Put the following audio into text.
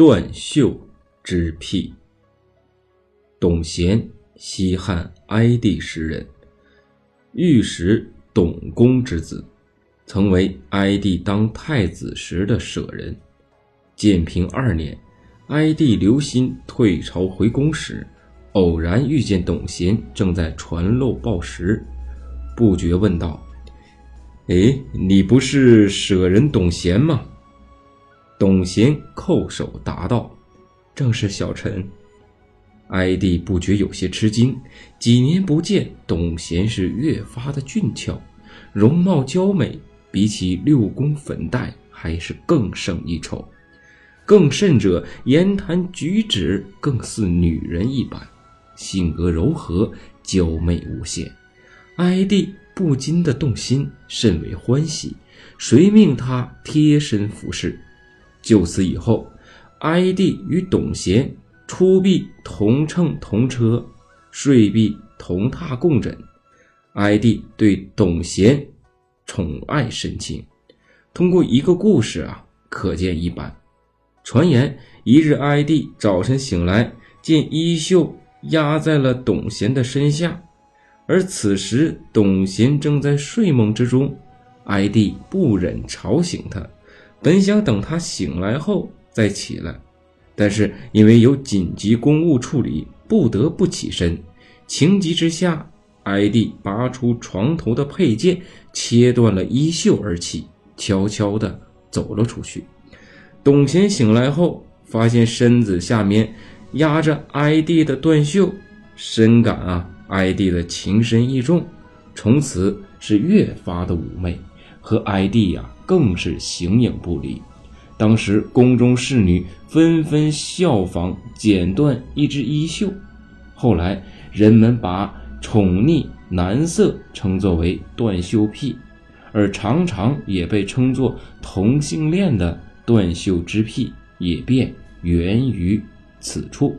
断袖之癖。董贤，西汉哀帝时人，御史董公之子，曾为哀帝当太子时的舍人。建平二年，哀帝刘歆退朝回宫时，偶然遇见董贤正在传漏报时，不觉问道：“哎，你不是舍人董贤吗？”董贤叩首答道：“正是小臣。”哀帝不觉有些吃惊，几年不见，董贤是越发的俊俏，容貌娇美，比起六宫粉黛还是更胜一筹。更甚者，言谈举止更似女人一般，性格柔和，娇媚无限。哀帝不禁的动心，甚为欢喜，遂命他贴身服侍。就此以后，哀帝与董贤。出殡同乘同车，睡毕同榻共枕。哀帝对董贤宠爱深情。通过一个故事啊，可见一斑。传言一日，哀帝早晨醒来，见衣袖压在了董贤的身下，而此时董贤正在睡梦之中。哀帝不忍吵醒他，本想等他醒来后再起来。但是因为有紧急公务处理，不得不起身。情急之下，哀帝拔出床头的佩剑，切断了衣袖而起，悄悄地走了出去。董贤醒来后，发现身子下面压着哀帝的断袖，深感啊，哀帝的情深意重，从此是越发的妩媚，和 ID 呀更是形影不离。当时宫中侍女纷纷效仿剪断一只衣袖，后来人们把宠溺男色称作为断袖癖，而常常也被称作同性恋的断袖之癖，也便源于此处。